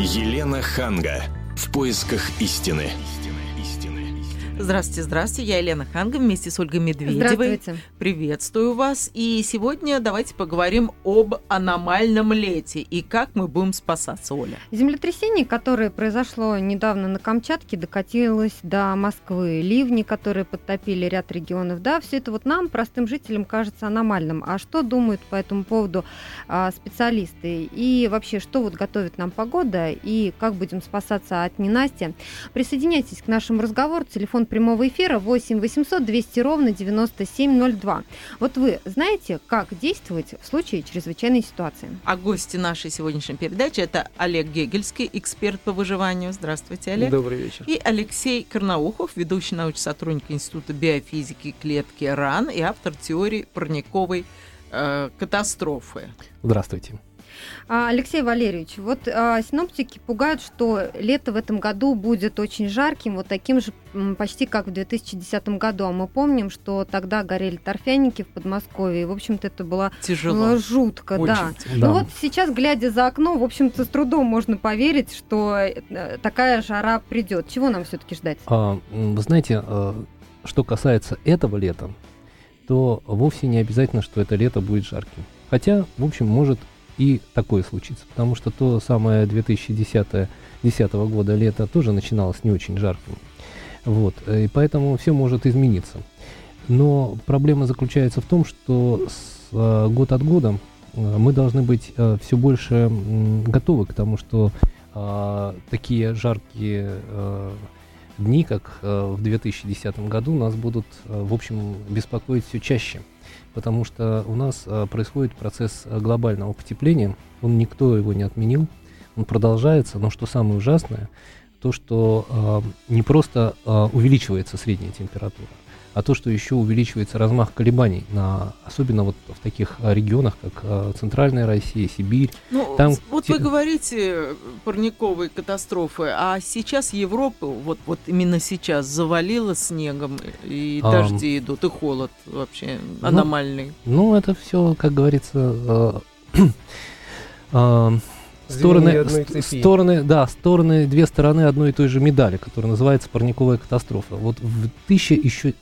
Елена Ханга. В поисках истины. Здравствуйте, здравствуйте. Я Елена Ханга вместе с Ольгой Медведевой. Здравствуйте. Приветствую вас. И сегодня давайте поговорим об аномальном лете и как мы будем спасаться, Оля. Землетрясение, которое произошло недавно на Камчатке, докатилось до Москвы. Ливни, которые подтопили ряд регионов. Да, все это вот нам, простым жителям, кажется аномальным. А что думают по этому поводу а, специалисты? И вообще, что вот готовит нам погода и как будем спасаться от ненастья? Присоединяйтесь к нашему разговору. Телефон прямого эфира 8 800 200 ровно 9702. Вот вы знаете, как действовать в случае чрезвычайной ситуации? А гости нашей сегодняшней передачи это Олег Гегельский, эксперт по выживанию. Здравствуйте, Олег. Добрый вечер. И Алексей Карнаухов, ведущий научный сотрудник Института биофизики клетки РАН и автор теории парниковой э, катастрофы. Здравствуйте. А, Алексей Валерьевич, вот а, синоптики пугают, что лето в этом году будет очень жарким, вот таким же почти как в 2010 году. А мы помним, что тогда горели торфяники в Подмосковье. И, в общем-то, это было, Тяжело. было жутко, Очень да. тяжело. Да. Ну вот сейчас, глядя за окно, в общем-то, с трудом можно поверить, что э, такая жара придет. Чего нам все-таки ждать? А, вы знаете, э, что касается этого лета, то вовсе не обязательно, что это лето будет жарким. Хотя, в общем, может и такое случиться, потому что то самое 2010 10 года лето тоже начиналось не очень жарким. Вот, э, и поэтому все может измениться. Но проблема заключается в том, что с, э, год от года э, мы должны быть все больше м, готовы к тому, что а, такие жаркие э, дни, как э, в 2010 году, нас будут, э, в общем, беспокоить все чаще. Потому что у нас э, происходит процесс э, глобального потепления. Он никто его не отменил. Он продолжается. Но что самое ужасное, то, что э, не просто увеличивается средняя температура, а то, что еще увеличивается размах колебаний, на, особенно вот в таких э, регионах, как э, Центральная Россия, Сибирь. Ну, Там вот те- вы говорите э, парниковые катастрофы, а сейчас Европу, вот, вот именно сейчас, завалило снегом, и Ам. дожди идут, и холод вообще аномальный. Ну, это все, как говорится, э, э, стороны, стороны, да, стороны, две стороны одной и той же медали, которая называется парниковая катастрофа. Вот в 1000 еще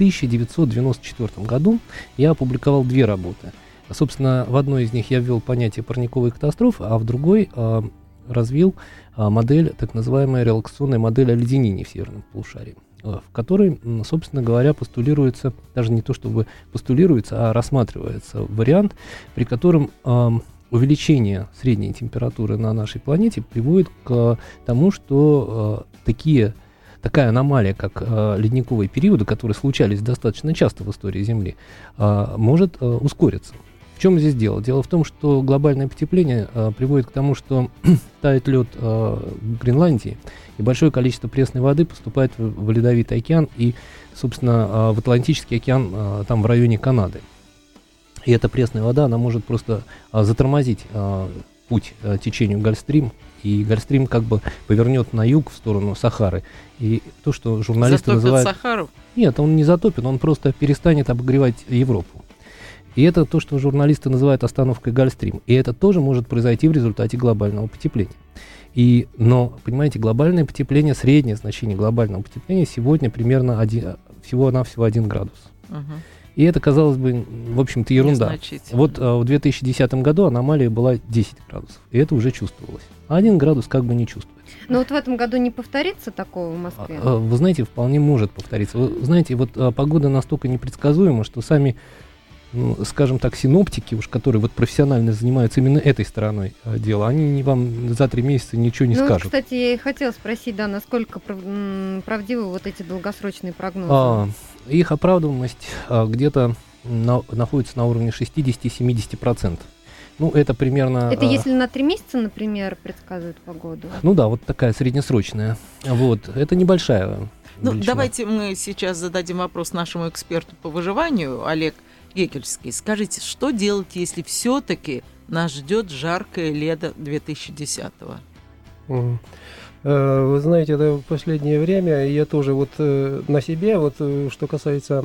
1994 году я опубликовал две работы. Собственно, в одной из них я ввел понятие парниковой катастрофы, а в другой э, развил э, модель, так называемая релаксационная модель оледенений в северном полушарии, э, в которой, собственно говоря, постулируется, даже не то чтобы постулируется, а рассматривается вариант, при котором эм, увеличение средней температуры на нашей планете приводит к тому, что э, такие такая аномалия, как э, ледниковые периоды, которые случались достаточно часто в истории Земли, э, может э, ускориться. В чем здесь дело? Дело в том, что глобальное потепление э, приводит к тому, что тает лед э, в Гренландии, и большое количество пресной воды поступает в, в ледовитый океан и, собственно, э, в Атлантический океан э, там в районе Канады. И эта пресная вода, она может просто а, затормозить а, путь а, течению Гольфстрим, и Гольфстрим как бы повернет на юг в сторону Сахары. И то, что журналисты Затопят называют... Сахару. Нет, он не затопит, он просто перестанет обогревать Европу. И это то, что журналисты называют остановкой Гольфстрим. И это тоже может произойти в результате глобального потепления. И, но, понимаете, глобальное потепление, среднее значение глобального потепления сегодня примерно один, всего-навсего 1 градус. Мгм. И это, казалось бы, в общем-то, ерунда. Вот а, в 2010 году аномалия была 10 градусов, и это уже чувствовалось. А 1 градус как бы не чувствуется. Но вот в этом году не повторится такого в Москве? А, а, Вы знаете, вполне может повториться. Вы знаете, вот а, погода настолько непредсказуема, что сами, ну, скажем так, синоптики, уж которые вот профессионально занимаются именно этой стороной а, дела, они не вам за три месяца ничего не ну, скажут. кстати, я и хотела спросить, да, насколько правдивы вот эти долгосрочные прогнозы? А, их оправдываемость а, где-то на- находится на уровне 60-70%. Ну, это примерно... Это а, если на три месяца, например, предсказывают погоду? Ну да, вот такая среднесрочная. Вот, это небольшая. Ну, величина. давайте мы сейчас зададим вопрос нашему эксперту по выживанию, Олег Гекельский. Скажите, что делать, если все-таки нас ждет жаркое лето 2010-го? Мгм. Э, Вы знаете, это в последнее время я тоже вот э, на себе, вот э, что касается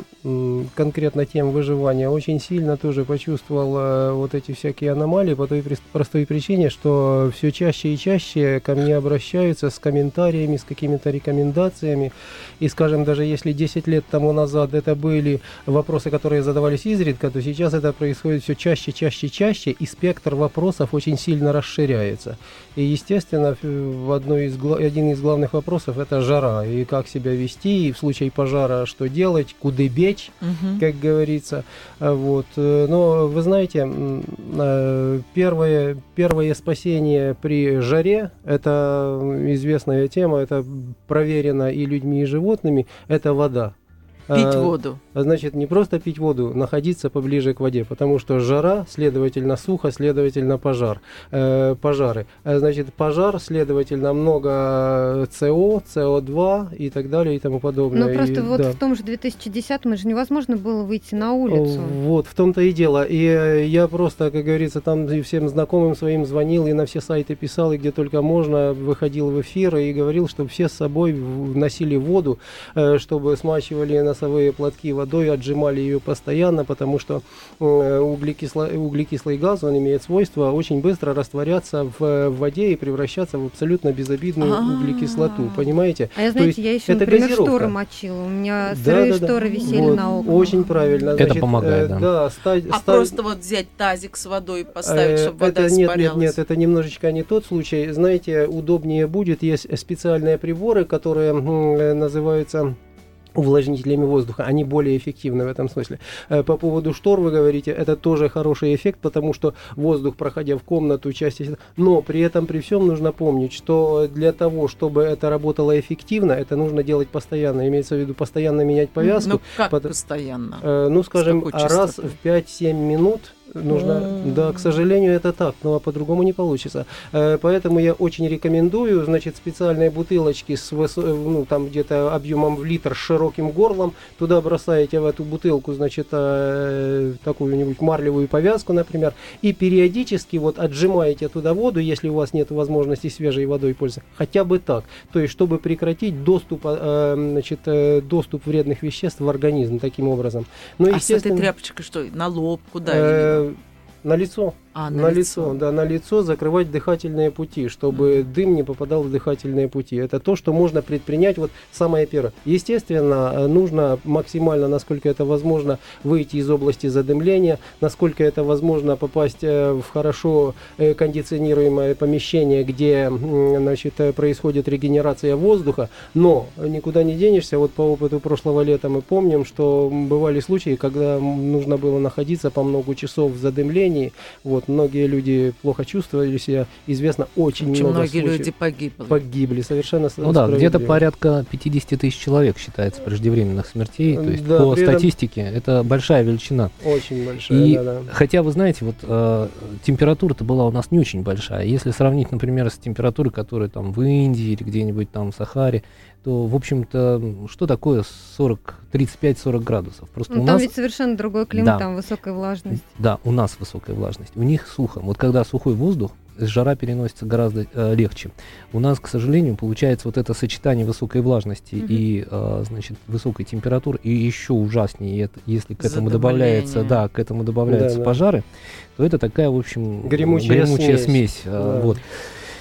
конкретно тем выживания, очень сильно тоже почувствовал вот эти всякие аномалии по той простой причине, что все чаще и чаще ко мне обращаются с комментариями, с какими-то рекомендациями. И, скажем, даже если 10 лет тому назад это были вопросы, которые задавались изредка, то сейчас это происходит все чаще, чаще, чаще, и спектр вопросов очень сильно расширяется. И, естественно, в одной из, один из главных вопросов это жара, и как себя вести, и в случае пожара что делать, куда бечь, Мгм. как говорится. А Вот. э, Но вы знаете, э, первое, первое спасение при жаре, это известная тема, это проверено и людьми, и животными, это вода. Пить А, воду. а Значит, не просто пить воду, находиться поближе к воде, потому что жара, следовательно, сухо, следовательно, пожар, э, пожары. А Значит, пожар, следовательно, много СО, СО2 и так далее и тому подобное. Ну, И, просто вот да. в том же 2010 же невозможно было выйти на улицу. Вот, в том-то и дело. И э, я просто, как говорится, там и всем знакомым своим звонил, и на все сайты писал, и где только можно, выходил в эфир и говорил, чтобы все с собой носили воду, э, чтобы смачивали носовые платки водой, отжимали ее постоянно, потому что э, углекисло- углекислый газ, он имеет свойство очень быстро растворяться в, воде и превращаться в абсолютно безобидную А. углекислоту, понимаете? А я, знаете, я еще, это например, газировка. шторы мочила. У меня сырые да, да. шторы висели Вот, на окнах. Очень правильно. Это помогает, э, да. ста- А ста- просто вот взять тазик с водой и поставить, Э, чтобы вода это, нет, испарялась. нет, нет, это немножечко не тот случай. Знаете, удобнее будет, есть специальные приборы, которые называются увлажнителями воздуха, они более эффективны в этом смысле. Э, По поводу штор вы говорите, это тоже хороший эффект, потому что воздух, проходя в комнату, части... Но при этом, при всем нужно помнить, что для того, чтобы это работало эффективно, это нужно делать постоянно. Имеется в виду постоянно менять повязку. Ну, как Под- постоянно? Э, ну, скажем, раз в 5-7 минут нужно. Да, к сожалению, это так, но по-другому не получится. Э, поэтому я очень рекомендую, значит, специальные бутылочки с э, ну, там где-то объемом в литр с широким горлом. Туда бросаете в эту бутылку, значит, э, такую-нибудь марлевую повязку, например, и периодически вот отжимаете туда воду, если у вас нет возможности свежей водой пользоваться. Хотя бы так. То есть, чтобы прекратить доступ, э, значит, доступ вредных веществ в организм таким образом. Ну, а с этой тряпочкой что, на лоб, куда? На лицо. А, На, лицо. да, на лицо закрывать дыхательные пути, чтобы дым не попадал в дыхательные пути. Это то, что можно предпринять, вот самое первое. Естественно, э, нужно максимально, насколько это возможно, выйти из области задымления, насколько это возможно попасть э, в хорошо э, кондиционируемое помещение, где значит, происходит регенерация воздуха, но никуда не денешься. Вот по опыту прошлого лета мы помним, что бывали случаи, когда нужно было находиться по много часов в задымлении, вот, многие люди плохо чувствовали себя. Известно очень, Очень много многие случаев люди погибли. погибли. Совершенно Ну да, где-то порядка 50 тысяч человек считается преждевременных смертей. То есть Да, по при этом- статистике это большая величина. Очень большая, И да-да. хотя вы знаете, вот э, температура-то была у нас не очень большая. Если сравнить, например, с температурой, которая там в Индии или где-нибудь там в Сахаре, то, в общем-то, что такое 40, 35-40 градусов? Просто Ну, у там нас ведь совершенно другой климат, Да. там высокая влажность. Да, у нас высокая влажность, у них сухо. Вот когда сухой воздух, жара переносится гораздо э, легче. У нас, к сожалению, получается вот это сочетание высокой влажности Мгм. и, э, значит, высокой температуры, и еще ужаснее, это, если к этому добавляется, да, к этому добавляются Да, да. пожары, то это такая, в общем, Гремучая смесь. смесь. э, Да. вот.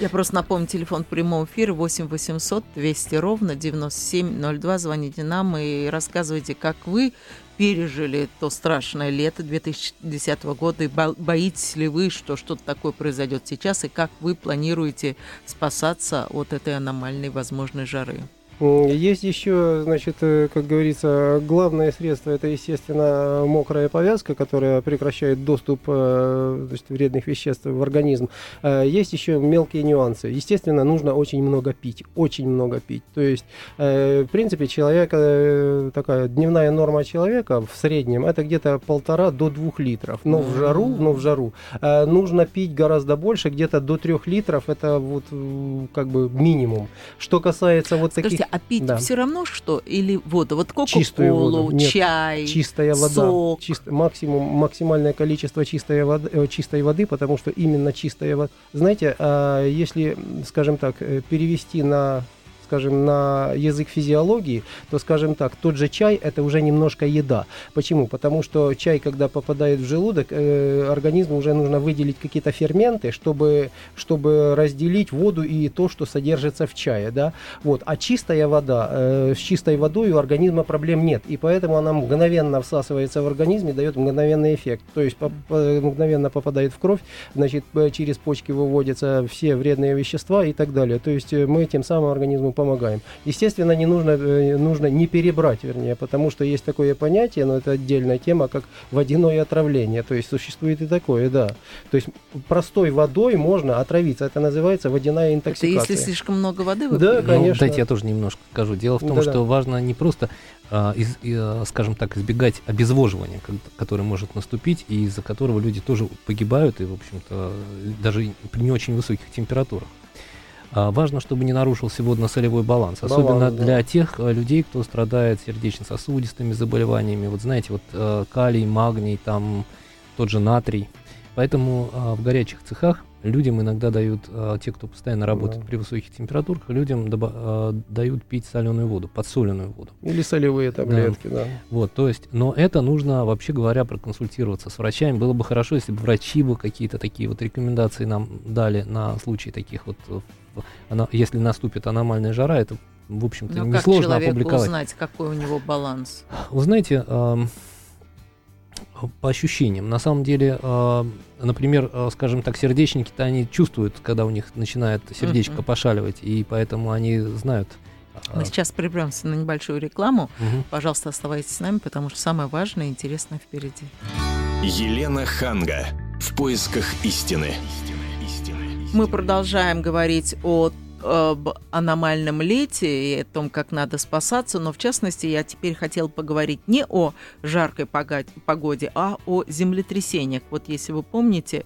Я просто напомню, телефон прямого эфира 8 800 200 ровно 9702. Звоните нам и рассказывайте, как вы пережили то страшное лето 2010 года и бо- боитесь ли вы, что что-то такое произойдет сейчас и как вы планируете спасаться от этой аномальной возможной жары. Есть еще, значит, э, как говорится, главное средство это, естественно, мокрая повязка, которая прекращает доступ э, значит, вредных веществ в организм. Э, Есть еще мелкие нюансы. Естественно, нужно очень много пить, очень много пить. То есть, в принципе, человека такая дневная норма человека в среднем это где-то полтора до двух литров. Но в жару, но в жару нужно пить гораздо больше, где-то до трех литров. Это вот как бы минимум. Что касается вот таких Скажите, А пить Да. все равно что? Или воду? Вот кока-колу, чай, чистая вода, сок. чист- максимум, максимальное количество чистой воды, э, чистой воды, потому что именно чистая вода. Знаете, а, если, скажем так, э, перевести на скажем, на язык физиологии, то, скажем так, тот же чай – это уже немножко еда. Почему? Потому что чай, когда попадает в желудок, э, организму уже нужно выделить какие-то ферменты, чтобы, чтобы разделить воду и то, что содержится в чае. Да? Вот. А чистая вода, э, с чистой водой у организма проблем нет. И поэтому она мгновенно всасывается в организме, дает мгновенный эффект. То есть по- по- мгновенно попадает в кровь, значит, э, через почки выводятся все вредные вещества и так далее. То есть э, мы тем самым организму помогаем. Естественно, не нужно, э, нужно не перебрать, вернее, потому что есть такое понятие, но это отдельная тема, как водяное отравление. То есть существует и такое, да. То есть простой водой можно отравиться. Это называется водяная Это интоксикация. если слишком много воды Да, выпьешь? Ну, конечно. дайте я тоже немножко скажу. Дело в том, Да-да. что важно не просто, а, из- и, а, скажем так, избегать обезвоживания, ко- которое может наступить, и из-за которого люди тоже погибают, и, в общем-то, даже при не очень высоких температурах. А, Важно, чтобы не нарушился водно-солевой баланс, Баланс, особенно да. для тех а, людей, кто страдает сердечно-сосудистыми заболеваниями. Вот знаете, вот а, калий, магний, там тот же натрий. Поэтому а, в горячих цехах людям иногда дают, а, те, кто постоянно работает Да. при высоких температурах, людям доба- а, дают пить соленую воду, подсоленную воду. Или солевые таблетки, да. Вот, то есть, но это нужно, вообще говоря, проконсультироваться с врачами. Было бы хорошо, если бы врачи бы какие-то такие вот рекомендации нам дали на случай таких вот, э, если наступит аномальная жара, это, в общем-то, Ну, как несложно человеку опубликовать. узнать, какой у него баланс? Вы знаете, ам, по ощущениям, на самом деле, а, например, а, скажем так, сердечники-то они чувствуют, когда у них начинает сердечко Мгм. пошаливать, и поэтому они знают. а, Мы сейчас прервемся на небольшую рекламу. мгм. Пожалуйста, оставайтесь с нами, потому что самое важное и интересное впереди. Елена Ханга. В поисках истины. Мы продолжаем говорить о об аномальном лете и о том, как надо спасаться, но в частности я теперь хотела поговорить не о жаркой погоде, а о землетрясениях. Вот если вы помните,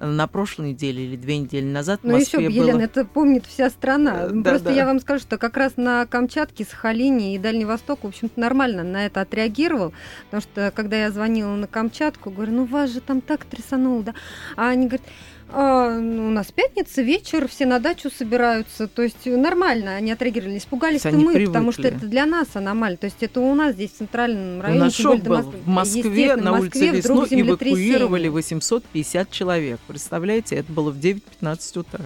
на прошлой неделе или две недели назад в Ну еще, Москве Елена, было... это помнит вся страна. Э, да, Просто да. я вам скажу, что как раз на Камчатке, Сахалине и Дальний Восток, в общем-то, нормально на это отреагировал. Потому что, когда я звонила на Камчатку, говорю, ну вас же там так трясануло, да? А они говорят, «А, ну, у нас пятница, вечер, все на дачу собираются. То есть нормально, они отреагировали. Испугались То мы, потому что привыкли. это для нас аномально. То есть это у нас здесь в центральном У районе. нас тем шок был. Москвы. В Москве на улице Лесной эвакуировали землетрясение. 850 человек. Представляете, это было в 9-15 утра.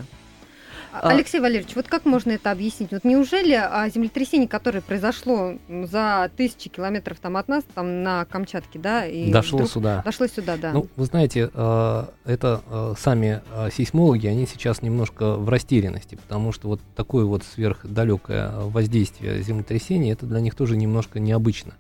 А- Алексей Валерьевич, вот как можно это объяснить? Вот неужели а, землетрясение, которое произошло за тысячи километров там от нас, там на Камчатке, да, и Дошло сюда. дошло сюда, да. Ну, вы знаете, э, это э, сами э, сейсмологи, они сейчас немножко в растерянности, потому что вот такое вот сверхдалекое воздействие землетрясения, это для них тоже немножко необычно.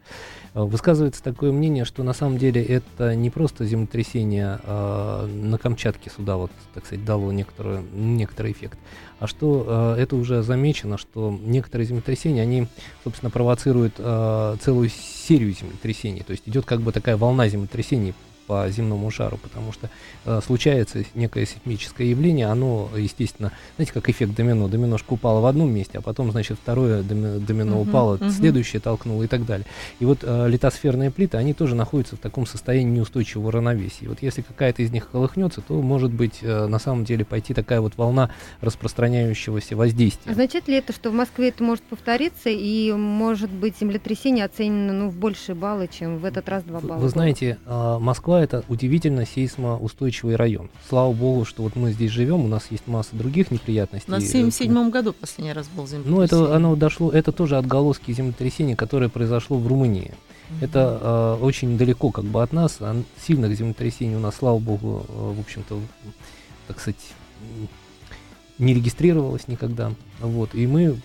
Э, Высказывается такое мнение, что на самом деле это не просто землетрясение э, на Камчатке сюда вот, так сказать, дало некоторый, некоторый эффект, а что э, это уже замечено, что некоторые землетрясения, они, собственно, провоцируют э, целую серию землетрясений, то есть идет как бы такая волна землетрясений по земному шару, потому что э, случается некое сейсмическое явление, оно, естественно, знаете, как эффект домино. Доминошка упала в одном месте, а потом, значит, второе доми- домино Мгм, упало, мгм. следующее толкнуло и так далее. И вот э, литосферные плиты, они тоже находятся в таком состоянии неустойчивого равновесия. И вот если какая-то из них колыхнется, то может быть э, на самом деле пойти такая вот волна распространяющегося воздействия. Означает ли это, что в Москве это может повториться, и может быть землетрясение оценено ну, в большие баллы, чем в этот раз два Вы- балла? Вы знаете, а, Москва это удивительно сейсмоустойчивый район. Слава богу, что вот мы здесь живем, у нас есть масса других неприятностей. У нас в Э, 1977 году последний раз был землетрясение. Ну, это оно дошло, это тоже отголоски землетрясения, которое произошло в Румынии. Это а, очень далеко как бы от нас, а сильных землетрясений у нас, слава богу, а, в общем-то, так сказать, не регистрировалось никогда. Вот, и мы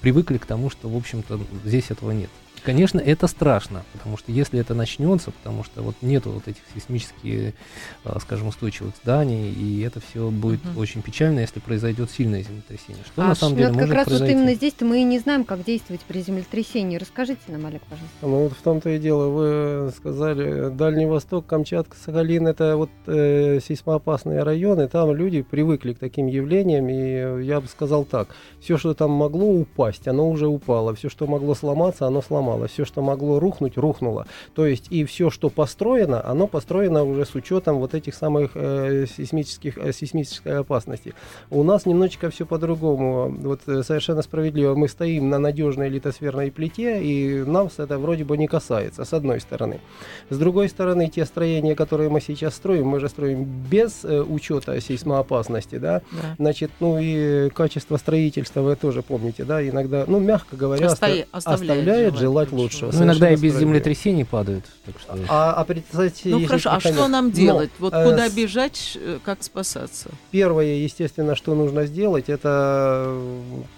привыкли к тому, что, в общем-то, здесь этого нет. Конечно, это страшно, потому что если это начнется, потому что вот нету вот этих сейсмических, а, скажем, устойчивых зданий, и это все будет Мгм. очень печально, если произойдет сильное землетрясение. Что А на самом деле вот как может раз вот произойти? именно здесь-то мы и не знаем, как действовать при землетрясении. Расскажите нам, Олег, пожалуйста. Ну вот в том-то и дело, вы сказали, Дальний Восток, Камчатка, Сахалин, это вот э, сейсмоопасные районы, там люди привыкли к таким явлениям, и я бы сказал так, все, что там могло упасть, оно уже упало, все, что могло сломаться, оно сломалось, все, что могло рухнуть, рухнуло. То есть и все, что построено, оно построено уже с учетом вот этих самых э, сейсмических, э, сейсмической опасности. У нас немножечко все по-другому. Вот э, совершенно справедливо. Мы стоим на надежной литосферной плите, и нас это вроде бы не касается, с одной стороны. С другой стороны, те строения, которые мы сейчас строим, мы же строим без э, учета сейсмоопасности, да. Да. Значит, ну и качество строительства вы тоже помните, да, иногда, ну, мягко говоря, оста- оставляет оставляет желать желать лучшего. Ну, иногда и без землетрясений падают. Так что... А, а представьте, Ну хорошо, а что нам Но, делать? Вот э, куда бежать, э, как спасаться? Первое, естественно, что нужно сделать, это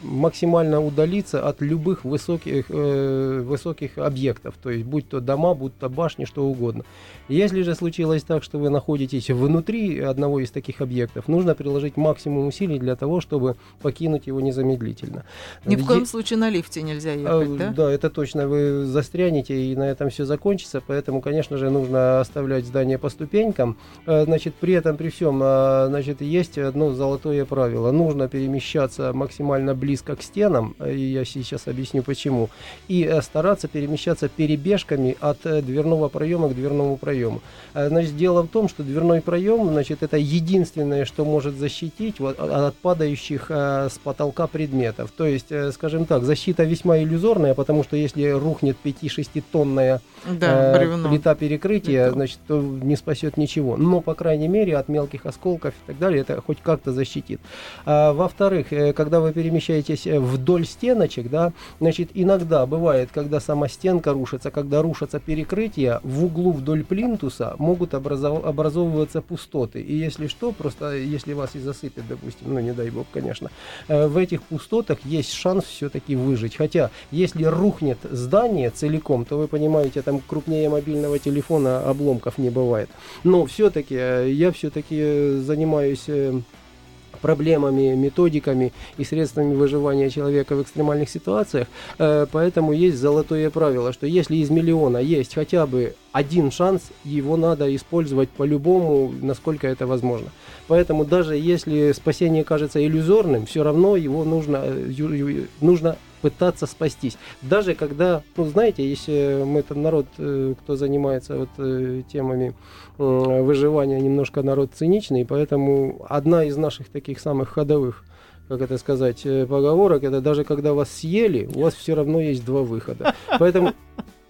максимально удалиться от любых высоких, э, высоких объектов, то есть будь то дома, будь то башни, что угодно. Если же случилось так, что вы находитесь внутри одного из таких объектов, нужно приложить максимум усилий для того, чтобы покинуть его незамедлительно. Ни в коем случае на лифте нельзя а, ехать, да? это точно. Вы застрянете, и на этом все закончится. Поэтому, конечно же, нужно оставлять здание по ступенькам. Э, Значит, при этом, при всем, э, значит, есть одно золотое правило. Нужно перемещаться максимально близко к стенам. э, И я сейчас объясню почему. И стараться перемещаться перебежками от дверного проема к дверному проему. Значит, дело в том, что дверной проем, значит, это единственное, что может защитить вот, от от падающих с потолка предметов. То есть, скажем так, защита весьма иллюзорная, потому что если рухнет 5-6 тонная Да, э, бревно. плита перекрытия, Бетон. значит, то не спасет ничего. Но, по крайней мере, от мелких осколков и так далее, это хоть как-то защитит. А, во-вторых, э, когда вы перемещаетесь э, вдоль стеночек, да, значит, иногда бывает, когда сама стенка рушится, когда рушатся перекрытия, в углу вдоль плинтуса могут образов- образовываться пустоты. И если что, просто если вас и засыпет, допустим, ну, не дай бог, конечно, э, в этих пустотах есть шанс все-таки выжить. Хотя, если рухнет здание целиком, то вы понимаете, там крупнее мобильного телефона обломков не бывает. Но все-таки я все-таки занимаюсь э, проблемами, методиками и средствами выживания человека в экстремальных ситуациях. Э, Поэтому есть золотое правило, что если из миллиона есть хотя бы один шанс, его надо использовать по-любому, насколько это возможно. Поэтому даже если спасение кажется иллюзорным, все равно его нужно, э, нужно пытаться спастись. Даже когда, ну знаете, если мы это народ, э, кто занимается вот э, темами э, выживания, немножко народ циничный, поэтому одна из наших таких самых ходовых как это сказать, поговорок, это даже когда вас съели, у вас все равно есть два выхода. Поэтому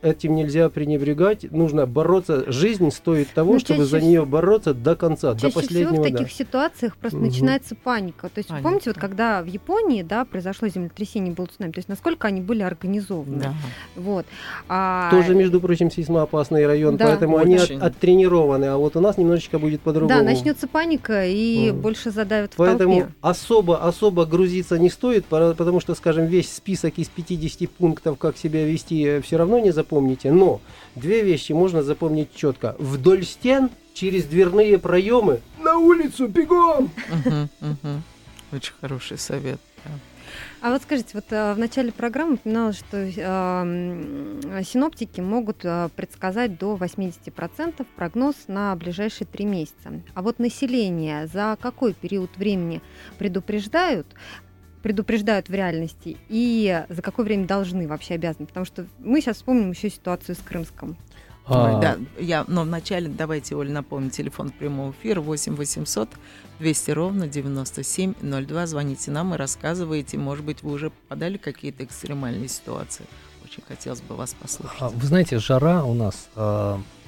этим нельзя пренебрегать, нужно бороться. Жизнь стоит того, Ну, чтобы за нее бороться до конца, до Чаще всего последнего. в да. таких ситуациях просто Мгм. начинается паника. То есть Паника. помните, вот когда в Японии, да, произошло землетрясение, был цунами, то есть насколько они были организованы. Да. Вот. А, Тоже, между прочим, сейсмоопасный район, Да. поэтому они от- Очень. оттренированы, а вот у нас немножечко будет по-другому. Да, начнется паника и Мгм. больше задавят в Поэтому толпе. особо, особо грузиться не стоит, потому что, скажем, весь список из 50 пунктов, как себя вести, все равно не запомните. Но две вещи можно запомнить четко. Вдоль стен, через дверные проемы, на улицу, бегом! Очень хороший совет. А вот скажите, вот а, в начале программы упоминалось, что м, синоптики могут а, предсказать до 80% прогноз на ближайшие три месяца. А вот население за какой период времени предупреждают, предупреждают в реальности и за какое время должны вообще обязаны? Потому что мы сейчас вспомним еще ситуацию с Крымском. А, Да, я, но вначале давайте, Оля, напомним, телефон прямого эфира 8 800 200 ровно 9702. Звоните нам и рассказывайте. Может быть, вы уже попадали в какие-то экстремальные ситуации. Очень хотелось бы вас послушать. А, Вы знаете, жара у нас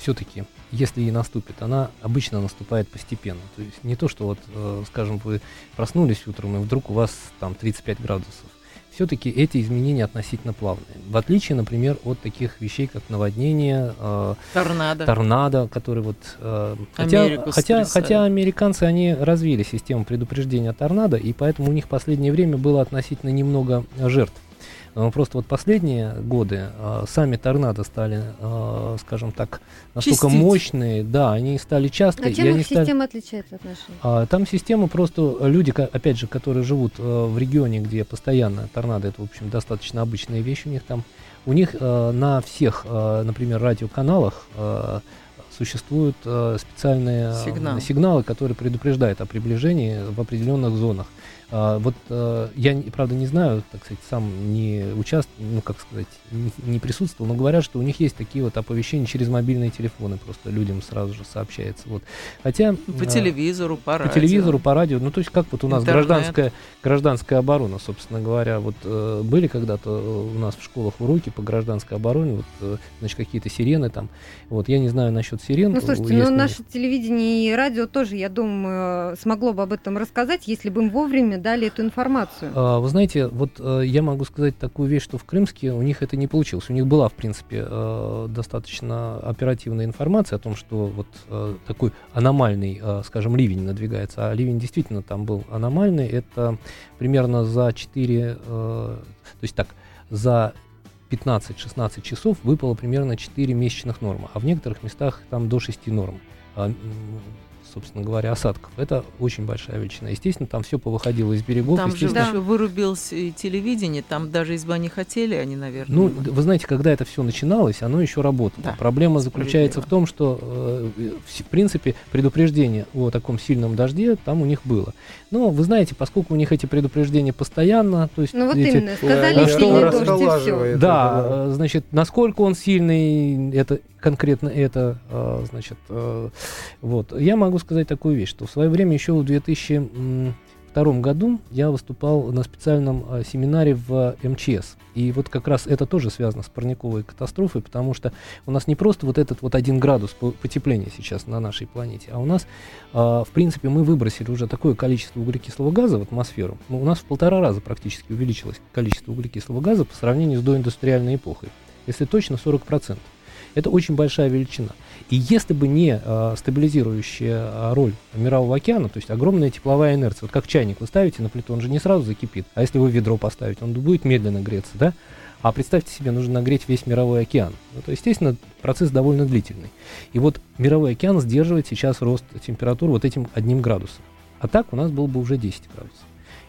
все-таки, если и наступит, она обычно наступает постепенно. То есть не то, что вот, э, скажем, вы проснулись утром и вдруг у вас там 35 градусов. Все-таки эти изменения относительно плавные. В отличие, например, от таких вещей, как наводнение, э, Торнадо. торнадо, который вот... э, хотя, Америку хотя, хотя американцы, они развили систему предупреждения торнадо, и поэтому у них в последнее время было относительно немного жертв. Но просто вот последние годы э, сами торнадо стали, э, скажем так, настолько Чистить. мощные, да, они стали часто. А чем их стали- система отличается от нашей? а, Там система просто люди, опять же, которые живут э, в регионе, где постоянно торнадо, это, в общем, достаточно обычная вещь у них там. У них э, на всех, э, например, радиоканалах э, существуют э, специальные э, Сигнал. сигналы, которые предупреждают о приближении в определенных зонах. А, вот э, я, правда, не знаю, так сказать, сам не участвовал, ну, как сказать, не, не присутствовал, но говорят, что у них есть такие вот оповещения через мобильные телефоны, просто людям сразу же сообщается. Вот. Хотя... По э, телевизору, по по радио. телевизору, по радио. Ну, то есть, как вот у нас Интернет. гражданская, гражданская оборона, собственно говоря. Вот э, были когда-то у нас в школах уроки по гражданской обороне, вот, э, значит, какие-то сирены там. Вот, я не знаю насчет сирен. Ну, слушайте, ну, наше телевидение и радио тоже, я думаю, смогло бы об этом рассказать, если бы им вовремя дали эту информацию. А, Вы знаете, вот э, я могу сказать такую вещь, что в Крымске у них это не получилось. У них была, в принципе, э, достаточно оперативная информация о том, что вот э, такой аномальный, э, скажем, ливень надвигается. А ливень действительно там был аномальный. Это примерно за 4, то есть так, за 15-16 часов выпало примерно 4 месячных нормы, а в некоторых местах там до 6 норм. Собственно говоря, осадков. Это очень большая величина. Естественно, там все повыходило из берегов. Там же еще вырубилось и телевидение, там даже если бы они хотели, они, наверное... Ну, не вы знаете, когда это все начиналось, оно еще работало. Да, Проблема заключается в том, что, э, в принципе, предупреждение о таком сильном дожде там у них было. Но вы знаете, поскольку у них эти предупреждения постоянно, то есть Ну вот эти- именно, сказали э, сильный что- дождь и все. да, э, значит, насколько он сильный, это конкретно это, э, значит, э, вот. Я могу сказать такую вещь, что в свое время еще в 2002 году я выступал на специальном э, семинаре в МЧС. И вот как раз это тоже связано с парниковой катастрофой, потому что у нас не просто вот этот вот один градус по- потепления сейчас на нашей планете, а у нас, э, в принципе, мы выбросили уже такое количество углекислого газа в атмосферу. Ну, у нас в полтора раза практически увеличилось количество углекислого газа по сравнению с доиндустриальной эпохой. Если точно, 40%. Это очень большая величина. И если бы не э, стабилизирующая э, роль Мирового океана, то есть огромная тепловая инерция, вот как чайник вы ставите на плиту, он же не сразу закипит, а если вы ведро поставите, он будет медленно греться, да? А представьте себе, нужно нагреть весь Мировой океан. Ну, то, естественно, процесс довольно длительный. И вот Мировой океан сдерживает сейчас рост температур вот этим одним градусом. А так у нас было бы уже 10 градусов.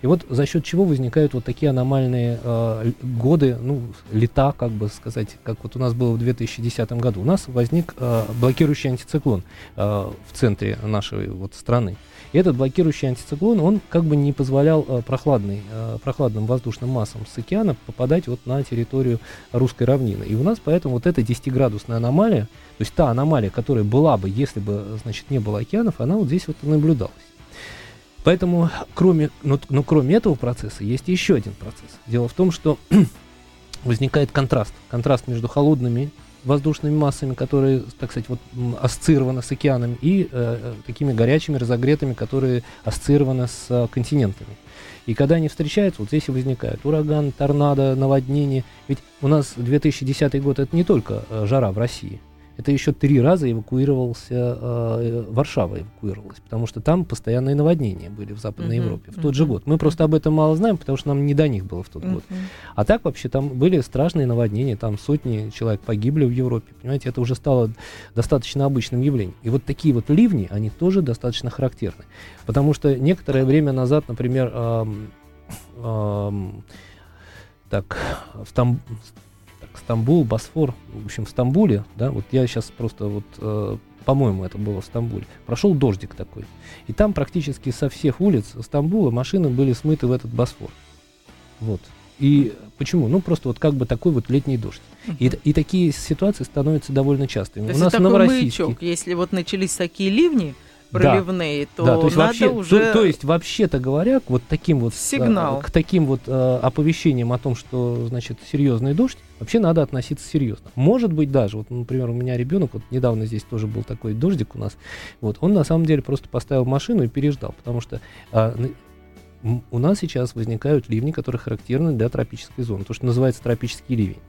И вот за счет чего возникают вот такие аномальные э, годы, ну, лета, как бы сказать, как вот у нас было в 2010 году. У нас возник э, блокирующий антициклон э, в центре нашей вот страны. И этот блокирующий антициклон, он как бы не позволял э, прохладной, э, прохладным воздушным массам с океана попадать вот на территорию русской равнины. И у нас поэтому вот эта 10-градусная аномалия, то есть та аномалия, которая была бы, если бы, значит, не было океанов, она вот здесь вот наблюдалась. Поэтому, кроме, ну, ну, кроме этого процесса, есть еще один процесс. Дело в том, что возникает контраст. Контраст между холодными воздушными массами, которые, так сказать, вот, ассоциированы с океанами, и э, э, такими горячими, разогретыми, которые ассоциированы с э, континентами. И когда они встречаются, вот здесь и возникают ураган, торнадо, наводнение. Ведь у нас 2010 год это не только э, жара в России. Это еще три раза эвакуировался, э, Варшава эвакуировалась, потому что там постоянные наводнения были в Западной Мгм, Европе в тот же мгм. год. Мы просто об этом мало знаем, потому что нам не до них было в тот год. Мгм. А так вообще там были страшные наводнения, там сотни человек погибли в Европе, понимаете, это уже стало достаточно обычным явлением. И вот такие вот ливни, они тоже достаточно характерны. Потому что некоторое время назад, например, ам, ам, так, в Там- так, Стамбул, Босфор, в общем, в Стамбуле, да, вот я сейчас просто вот, э, по-моему, это было в Стамбуле, прошел дождик такой. И там практически со всех улиц Стамбула машины были смыты в этот Босфор. Вот. И почему? Ну, просто вот как бы такой вот летний дождь. И, Мгм. и такие ситуации становятся довольно частыми. То У нас такой Новороссийске. маячок. Если вот начались такие ливни Да. проливные, то да, то есть надо вообще, уже... то, то есть вообще-то говоря, к вот таким вот э, Сигнал. к таким вот э, оповещениям о том, что значит серьезный дождь, вообще надо относиться серьезно. Может быть даже, вот, например, у меня ребенок, вот недавно здесь тоже был такой дождик у нас, вот, он на самом деле просто поставил машину и переждал, потому что м, у нас сейчас возникают ливни, которые характерны для тропической зоны, то, что называется тропический ливень.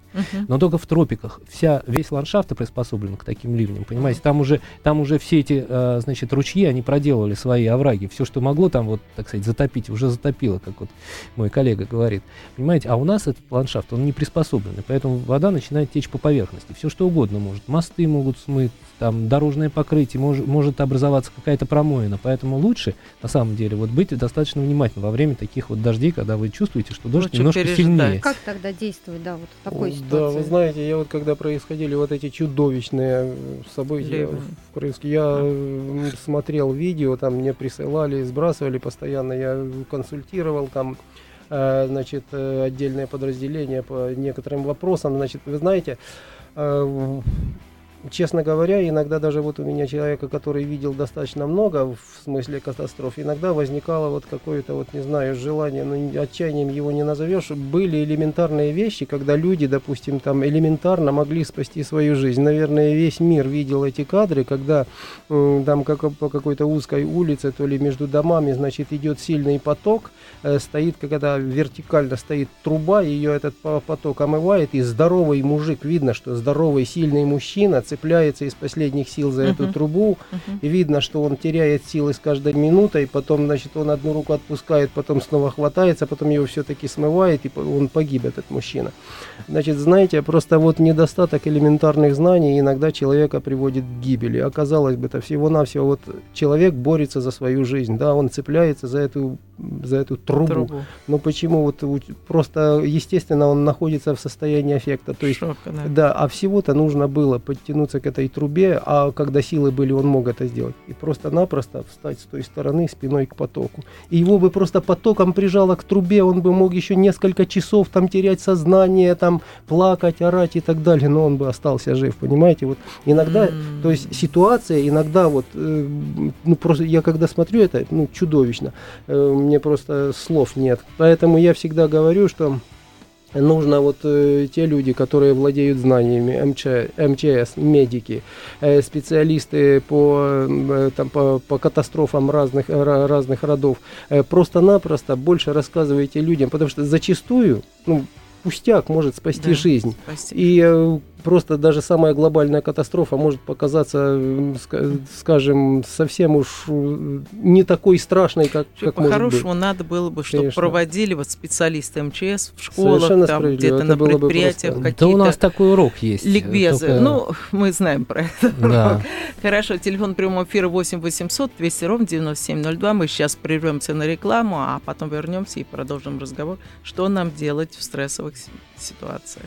Но только в тропиках вся, весь ландшафт приспособлен к таким ливням, понимаете? Там уже, там уже все эти, э, значит, ручьи, они проделали свои овраги. Все, что могло там, вот, так сказать, затопить, уже затопило, как вот мой коллега говорит. Понимаете? А у нас этот ландшафт, он не приспособленный, поэтому вода начинает течь по поверхности. Все, что угодно может. Мосты могут смыть, там, дорожное покрытие, мож, может образоваться какая-то промоина. Поэтому лучше, на самом деле, вот быть достаточно внимательным во время таких вот дождей, когда вы чувствуете, что дождь Лучше немножко переждать. сильнее. Как тогда действовать, да, вот в такой Да, вы знаете, я вот когда происходили вот эти чудовищные э, события в Крымске, я э, смотрел видео, там мне присылали, сбрасывали постоянно, я консультировал там, э, значит, отдельные подразделения по некоторым вопросам, значит, вы знаете, честно говоря, иногда даже вот у меня человека, который видел достаточно много в смысле катастроф, иногда возникало вот какое-то вот, не знаю, желание, ну, отчаянием его не назовешь. Были элементарные вещи, когда люди, допустим, там элементарно могли спасти свою жизнь. Наверное, весь мир видел эти кадры, когда там как по какой-то узкой улице, то ли между домами, значит, идет сильный поток, э, стоит, когда вертикально стоит труба, ее этот по- поток омывает, и здоровый мужик, видно, что здоровый, сильный мужчина цепляется из последних сил за эту Мгм. трубу, Мгм. и видно, что он теряет силы с каждой минутой, потом, значит, он одну руку отпускает, потом снова хватается, потом его все-таки смывает, и он погиб, этот мужчина. Значит, знаете, просто вот недостаток элементарных знаний иногда человека приводит к гибели. Оказалось бы, это всего-навсего вот человек борется за свою жизнь, да, он цепляется за эту, за эту трубу. Трубу. Но почему вот просто, естественно, он находится в состоянии аффекта, то есть Шока, да. да, а всего-то нужно было подтянуться к этой трубе, а когда силы были, он мог это сделать. И просто-напросто встать с той стороны спиной к потоку. И его бы просто потоком прижало к трубе, он бы мог еще несколько часов там терять сознание, там плакать, орать и так далее, но он бы остался жив, понимаете? Вот иногда, М. то есть ситуация иногда вот, э, ну просто я когда смотрю это, ну чудовищно, Э, мне просто слов нет. Поэтому я всегда говорю, что нужно вот э, те люди, которые владеют знаниями, МЧ, МЧС, медики, э, специалисты по, э, там, по, по катастрофам разных, ра- разных родов, э, просто-напросто больше рассказывайте людям, потому что зачастую, ну, пустяк может спасти Да. жизнь. Спасибо. И э, просто даже самая глобальная катастрофа может показаться, скажем, совсем уж э, не такой страшной, как, как может быть. По-хорошему, надо было бы, чтобы Конечно. проводили вот специалисты МЧС в школах, там где-то Это на предприятиях просто. Да у какие-то нас такой урок есть. ликбезы. только- Ну, мы знаем про это. да. Хорошо, телефон прямого эфира 8 800 200 ровно 9702. Мы сейчас прервемся на рекламу, а потом вернемся и продолжим разговор, что нам делать в стрессовых си- ситуациях.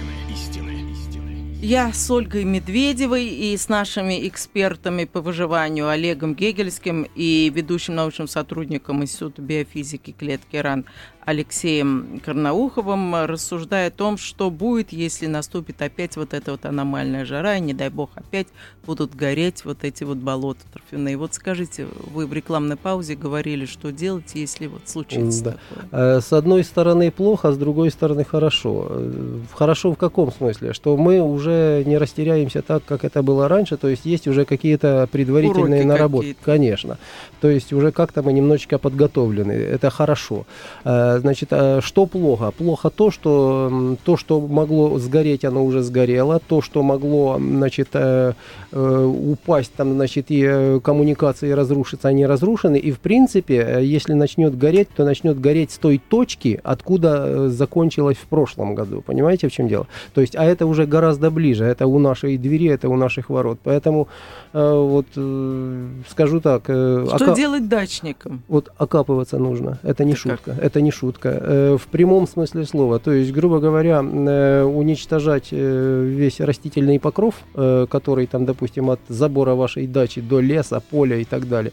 Я с Ольгой Медведевой и с нашими экспертами по выживанию Олегом Гегельским и ведущим научным сотрудником Института биофизики клетки РАН Алексеем Карнауховым рассуждая о том, что будет, если наступит опять вот эта вот аномальная жара, и, не дай бог, опять будут гореть вот эти вот болота торфяные. Вот скажите, вы в рекламной паузе говорили, что делать, если вот случится Да. такое? Э, С одной стороны плохо, с другой стороны хорошо. Э, Хорошо в каком смысле? Что мы уже не растеряемся так, как это было раньше, то есть есть уже какие-то предварительные Уроки наработки. какие-то. Конечно. То есть уже как-то мы немножечко подготовлены. Это хорошо. Э, Значит, э, что плохо? Плохо то, что то, что могло сгореть, оно уже сгорело. То, что могло, значит, э, упасть, там, значит, и коммуникации разрушиться, они разрушены. И, в принципе, если начнет гореть, то начнет гореть с той точки, откуда закончилось в прошлом году. Понимаете, в чем дело? То есть, а это уже гораздо ближе. Это у нашей двери, это у наших ворот. Поэтому, э, вот, э, скажу так... э, Что ока- делать дачникам? вот окапываться нужно. Это не Это как? шутка. Это не шутка. Э, в прямом смысле слова. То есть, грубо говоря, э, уничтожать э, весь растительный покров, э, который там, допустим, от забора вашей дачи до леса, поля и так далее.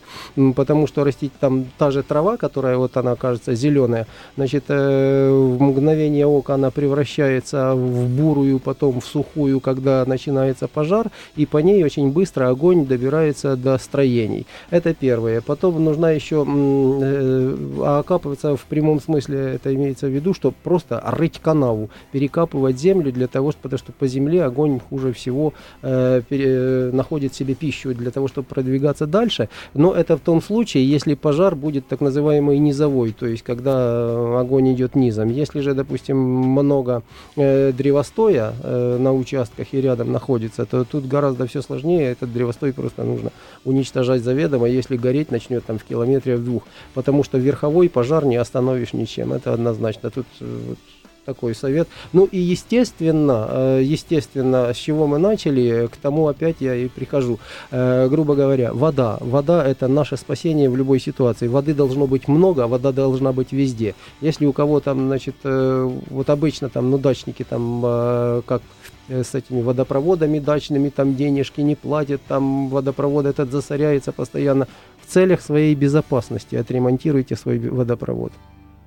Потому что растить там та же трава, которая вот она кажется зеленая, значит, э, в мгновение ока она превращается в бурую, потом в сухую, зачастую, когда начинается пожар, и по ней очень быстро огонь добирается до строений. Это первое. Потом нужна еще э, а окапываться в прямом смысле, это имеется в виду, что просто рыть канаву, перекапывать землю для того, потому что по земле огонь хуже всего э, пере, находит себе пищу для того, чтобы продвигаться дальше. Но это в том случае, если пожар будет так называемый низовой, то есть когда огонь идет низом. Если же, допустим, много э, древостоя э, на участках и рядом находится, то тут гораздо все сложнее. Этот древостой просто нужно уничтожать заведомо, если гореть начнет там в километре в двух. Потому что верховой пожар не остановишь ничем. Это однозначно. Тут э, вот, такой совет. Ну и естественно, э, естественно, с чего мы начали, к тому опять я и прихожу. Э, грубо говоря, вода. Вода это наше спасение в любой ситуации. Воды должно быть много, а вода должна быть везде. Если у кого там, значит, вот обычно там, ну, дачники там, как с этими водопроводами дачными, там денежки не платят, там водопровод этот засоряется постоянно. В целях своей безопасности отремонтируйте свой водопровод.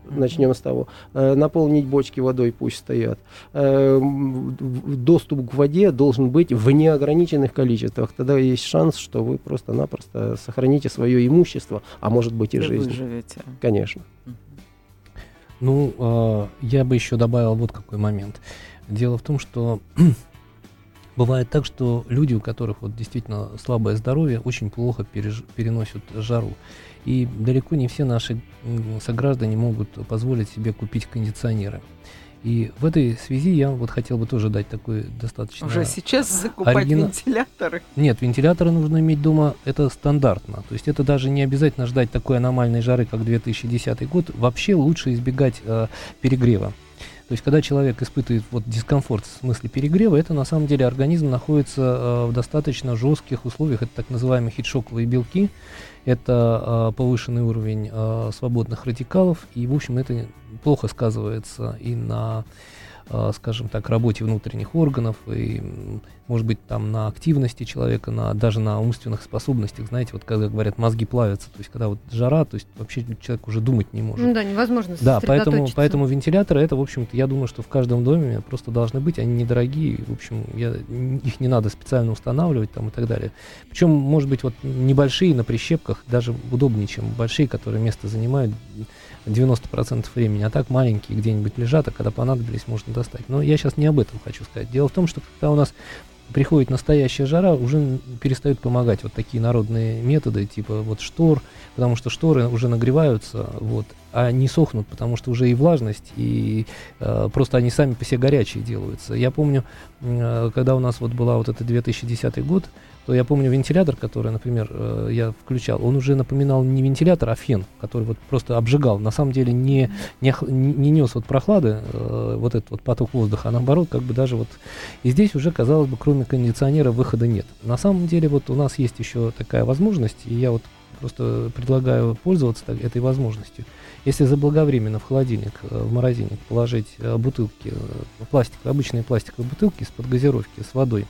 Начнем с того. Э, наполнить бочки водой пусть стоят. Э, доступ к воде должен быть в неограниченных количествах. Тогда есть шанс, что вы просто-напросто сохраните свое имущество, а может быть и, жизнь. Выживете. Конечно. Ну, э, я бы еще добавил вот какой момент. Дело в том, что бывает так, что люди, у которых вот действительно слабое здоровье, очень плохо переж- переносят жару. И далеко не все наши сограждане могут позволить себе купить кондиционеры. И в этой связи я вот хотел бы тоже дать такой достаточно... Уже сейчас закупать оригина... вентиляторы? Нет, вентиляторы нужно иметь дома, это стандартно. То есть это даже не обязательно ждать такой аномальной жары, как 2010 год. Вообще лучше избегать э, перегрева. То есть, когда человек испытывает вот дискомфорт в смысле перегрева, это на самом деле организм находится э, в достаточно жестких условиях. Это так называемые хитшоковые белки, это э, повышенный уровень э, свободных радикалов, и, в общем, это плохо сказывается и на скажем так, работе внутренних органов и, может быть, там на активности человека, на, даже на умственных способностях, знаете, вот когда говорят, мозги плавятся, то есть когда вот жара, то есть вообще человек уже думать не может. Ну да, невозможно Да, поэтому, поэтому вентиляторы, это, в общем-то, я думаю, что в каждом доме просто должны быть, они недорогие, в общем, я, их не надо специально устанавливать там и так далее. Причем, может быть, вот небольшие на прищепках даже удобнее, чем большие, которые место занимают 90% времени, а так маленькие где-нибудь лежат, а когда понадобились, можно достать. Но я сейчас не об этом хочу сказать. Дело в том, что когда у нас приходит настоящая жара, уже перестают помогать вот такие народные методы, типа вот штор, потому что шторы уже нагреваются, вот, а не сохнут, потому что уже и влажность, и э, просто они сами по себе горячие делаются. Я помню, э, когда у нас вот была вот это 2010 год, то я помню вентилятор, который, например, э, я включал, он уже напоминал не вентилятор, а фен, который вот просто обжигал. На самом деле не, не, не нес вот прохлады, э, вот этот вот поток воздуха, а наоборот, как бы даже вот... И здесь уже, казалось бы, кроме кондиционера выхода нет. На самом деле вот у нас есть еще такая возможность, и я вот просто предлагаю пользоваться так, этой возможностью. Если заблаговременно в холодильник, э, в морозильник положить бутылки, пластик, обычные пластиковые бутылки из-под газировки с водой,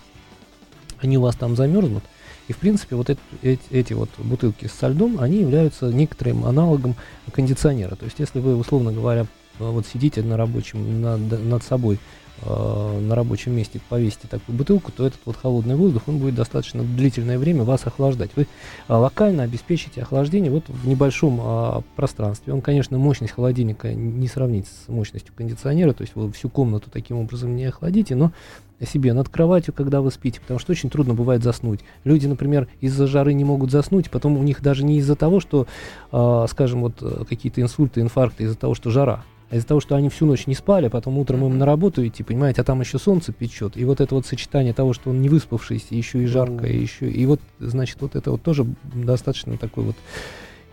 они у вас там замерзнут. И, в принципе, вот эти, эти, эти вот бутылки со льдом, они являются некоторым аналогом кондиционера. То есть, если вы, условно говоря, вот сидите на рабочем, над, над собой э, на рабочем месте повесите такую бутылку, то этот вот холодный воздух, он будет достаточно длительное время вас охлаждать. Вы э, локально обеспечите охлаждение вот в небольшом э, пространстве. Он, конечно, мощность холодильника не сравнить с мощностью кондиционера, то есть вы всю комнату таким образом не охладите, но себе над кроватью, когда вы спите, потому что очень трудно бывает заснуть. Люди, например, из-за жары не могут заснуть, потом у них даже не из-за того, что, э, скажем, вот э, какие-то инсульты, инфаркты, из-за того, что жара, а из-за того, что они всю ночь не спали, потом утром им на работу идти, понимаете, а там еще солнце печет, и вот это вот сочетание того, что он не выспавшийся, еще и жарко, и еще, и вот, значит, вот это вот тоже достаточно такой вот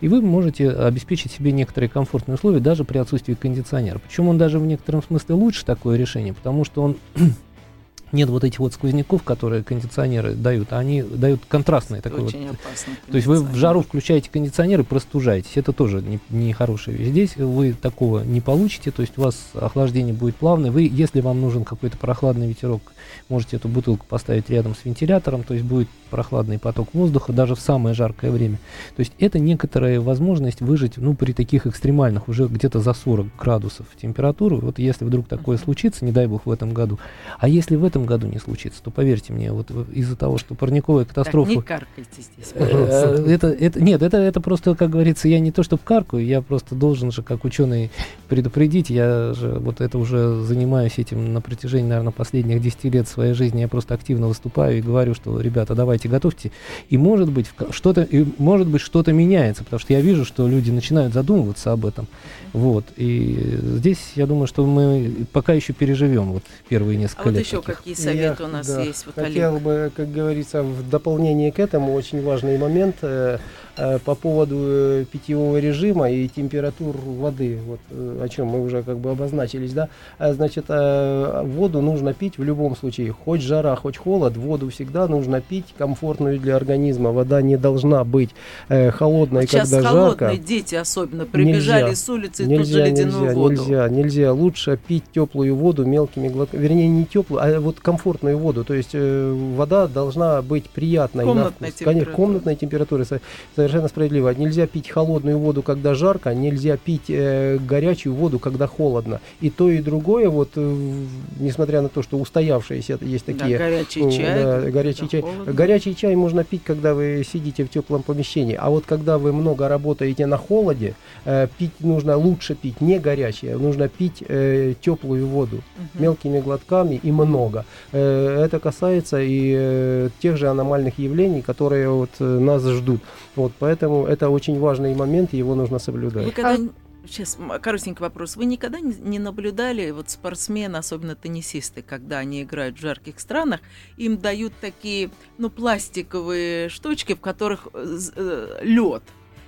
и вы можете обеспечить себе некоторые комфортные условия даже при отсутствии кондиционера. Причем он даже в некотором смысле лучше такое решение, потому что он нет вот этих вот сквозняков, которые кондиционеры дают, они дают контрастные такой Очень вот. Опасный То есть вы в жару включаете кондиционер и простужаетесь. Это тоже не, не хорошая вещь. Здесь вы такого не получите, то есть у вас охлаждение будет плавное. Вы, если вам нужен какой-то прохладный ветерок, можете эту бутылку поставить рядом с вентилятором, то есть будет прохладный поток воздуха даже в самое жаркое время. То есть это некоторая возможность выжить ну, при таких экстремальных, уже где-то за 40 градусов температуры. Вот если вдруг такое случится, не дай бог в этом году. А если в этом году не случится, то поверьте мне, вот из-за того, что парниковая катастрофа... Так, не каркайте здесь, э, это, это, Нет, это, это просто, как говорится, я не то чтобы каркаю, я просто должен же, как ученый, предупредить. Я же вот это уже занимаюсь этим на протяжении, наверное, последних 10 лет своей жизни. Я просто активно выступаю и говорю, что, ребята, давайте готовьте. И может быть, что-то, и может быть, что-то меняется, потому что я вижу, что люди начинают задумываться об этом. Вот. И здесь, я думаю, что мы пока еще переживем вот первые несколько а лет. А вот еще таких. какие советы я, у нас да, есть? Вот, хотел Олег. бы, как говорится, в дополнение к этому очень важный момент э, по поводу э, питьевого режима и температур воды, вот э, о чем мы уже как бы обозначились, да. А, значит, э, воду нужно пить в любом случае, хоть жара, хоть холод, воду всегда нужно пить комфортную для организма. Вода не должна быть э, холодной, вот когда сейчас жарко. холодные дети особенно прибежали нельзя, с улицы и нельзя, тут же ледяную нельзя, воду. Нельзя, нельзя. Лучше пить теплую воду мелкими глотками, вернее не теплую, а вот комфортную воду. То есть э, вода должна быть приятной комнатной на вкус. Конечно, комнатной температуры, совершенно справедливо. Нельзя пить холодную воду, когда жарко, нельзя пить э, горячую воду, когда холодно. И то, и другое, вот, э, несмотря на то, что устоявшиеся есть такие... Да, горячий э, чай. Да, горячий чай. Холодно. Горячий чай можно пить, когда вы сидите в теплом помещении. А вот когда вы много работаете на холоде, э, пить нужно лучше пить не горячее, нужно пить э, теплую воду угу. мелкими глотками и много. Э, это касается и э, тех же аномальных явлений, которые вот э, нас ждут. Вот, поэтому это очень важный момент, его нужно соблюдать. Вы когда... Сейчас коротенький вопрос. Вы никогда не наблюдали, вот спортсмены, особенно теннисисты, когда они играют в жарких странах, им дают такие, ну, пластиковые штучки, в которых э, лед.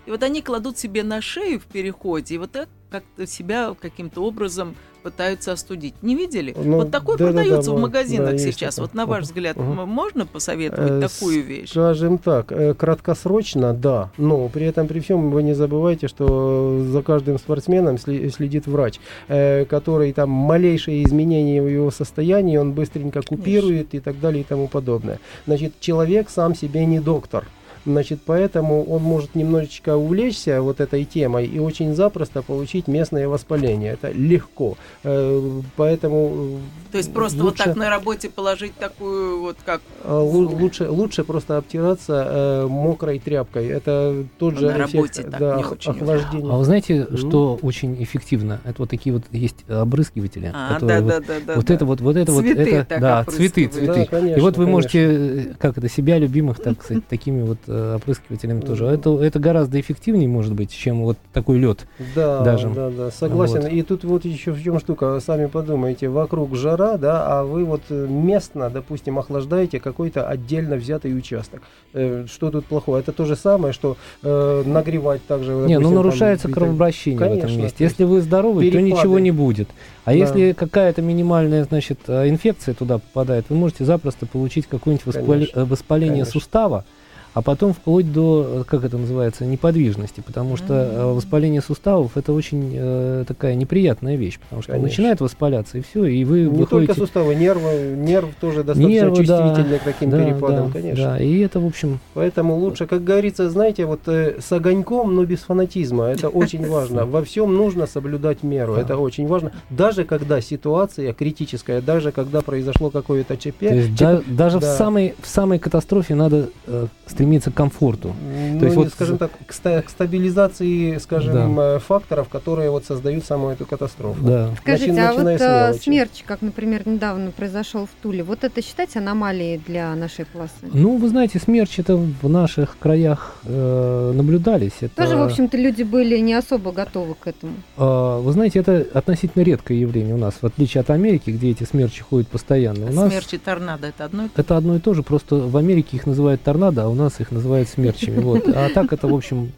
И вот они кладут себе на шею в переходе, и вот так как-то себя каким-то образом пытаются остудить. Не видели? Ну, вот такое да, продается да, да, в магазинах да, сейчас. Вот на ваш взгляд, угу. можно посоветовать э, такую вещь? Скажем так, э, краткосрочно, да. Но при этом, при всем, вы не забывайте, что за каждым спортсменом следит врач, э, который там малейшие изменения в его состоянии, он быстренько купирует Конечно. и так далее и тому подобное. Значит, человек сам себе не доктор. Значит, поэтому он может немножечко увлечься вот этой темой и очень запросто получить местное воспаление. Это легко. Э, поэтому То есть просто лучше, вот так на работе положить такую вот как... Э, лучше, лучше просто обтираться э, мокрой тряпкой. Это тот же на эффект так да, не очень охлаждения. А вы знаете, mm. что очень эффективно? Это вот такие вот есть обрызгиватели. А, которые да, вот, да, да, вот да. это вот, вот это цветы вот, это, да, цветы, цветы. Да, конечно, и вот вы конечно. можете, как это, себя любимых, так сказать, такими вот Э, опрыскивателями тоже. Это, это гораздо эффективнее, может быть, чем вот такой лед. Да, даже. да, да, согласен. Вот. И тут вот еще в чем штука, сами подумайте, вокруг жара, да, а вы вот э, местно, допустим, охлаждаете какой-то отдельно взятый участок. Э, что тут плохого? Это то же самое, что э, нагревать также. Не, ну нарушается там, кровообращение Конечно, в этом месте. Если вы здоровы, перепады. то ничего не будет. А да. если какая-то минимальная, значит, инфекция туда попадает, вы можете запросто получить какое-нибудь воспали... воспаление Конечно. сустава, а потом вплоть до, как это называется, неподвижности, потому что mm-hmm. воспаление суставов это очень э, такая неприятная вещь, потому что начинает воспаляться и все, и вы не выходите... только суставы, нервы, нерв тоже достаточно нервы, чувствительный да, к таким да, перепадам, да, конечно. Да, и это в общем. Поэтому лучше, как говорится, знаете, вот э, с огоньком, но без фанатизма, это очень важно. Во всем нужно соблюдать меру, это очень важно, даже когда ситуация критическая, даже когда произошло какое-то ЧП. Есть даже в самой в самой катастрофе надо э, стремиться к комфорту. Ну, То есть, вот, скажем так, к, ста- к стабилизации, скажем, да. Э, факторов, которые вот создают саму эту катастрофу. Да. Скажите, Начи- а вот э, смерч, как, например, недавно произошел в Туле, вот это считать аномалией для нашей полосы? Ну, вы знаете, смерч это в наших краях э, наблюдались. Это... Тоже, в общем-то, люди были не особо готовы к этому. Э, вы знаете, это относительно редкое явление у нас, в отличие от Америки, где эти смерчи ходят постоянно. У а нас... Смерчи торнадо это одно и то же? Это одно и то же, просто в Америке их называют торнадо, а у нас нас их называют смерчами. Вот. А так это, в общем,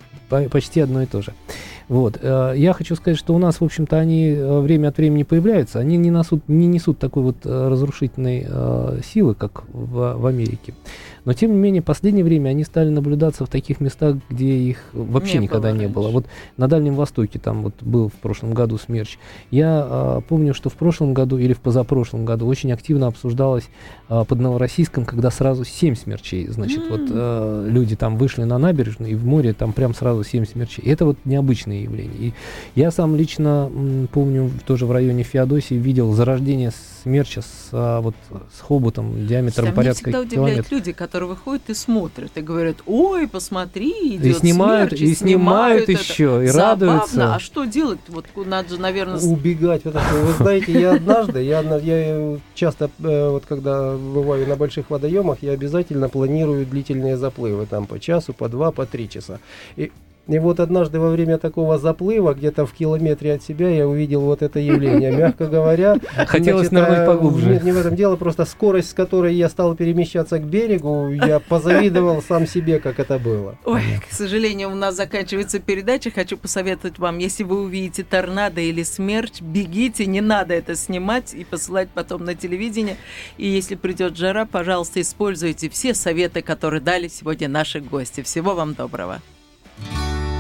почти одно и то же. Вот. Э, я хочу сказать, что у нас, в общем-то, они э, время от времени появляются, они не несут, не несут такой вот э, разрушительной силы, как в, в Америке. Но, тем не менее, в последнее время они стали наблюдаться в таких местах, где их вообще Не никогда было не было. Вот на Дальнем Востоке там вот был в прошлом году смерч. Я а, помню, что в прошлом году или в позапрошлом году очень активно обсуждалось а, под Новороссийском, когда сразу семь смерчей. Значит, вот а, люди там вышли на набережную, и в море там прям сразу семь смерчей. И это вот необычное явление. И я сам лично м, помню, тоже в районе Феодосии видел зарождение смерча с, а, вот, с хоботом диаметром Меня порядка всегда удивляют километра. люди, которые выходят и смотрят, и говорят, ой, посмотри, И идет снимают, смерч, и снимают это. еще, и Забавно. радуются. А что делать? Вот надо же, наверное, убегать. Вот это. Вы знаете, я однажды, я, я часто, э, вот когда бываю на больших водоемах, я обязательно планирую длительные заплывы, там по часу, по два, по три часа. И, и вот однажды во время такого заплыва, где-то в километре от себя, я увидел вот это явление. Мягко говоря, Хотелось значит, нырнуть а, поглубже. Нет, не в этом дело, просто скорость, с которой я стал перемещаться к берегу, я позавидовал сам себе, как это было. Ой, к сожалению, у нас заканчивается передача. Хочу посоветовать вам, если вы увидите торнадо или смерч, бегите, не надо это снимать и посылать потом на телевидение. И если придет жара, пожалуйста, используйте все советы, которые дали сегодня наши гости. Всего вам доброго.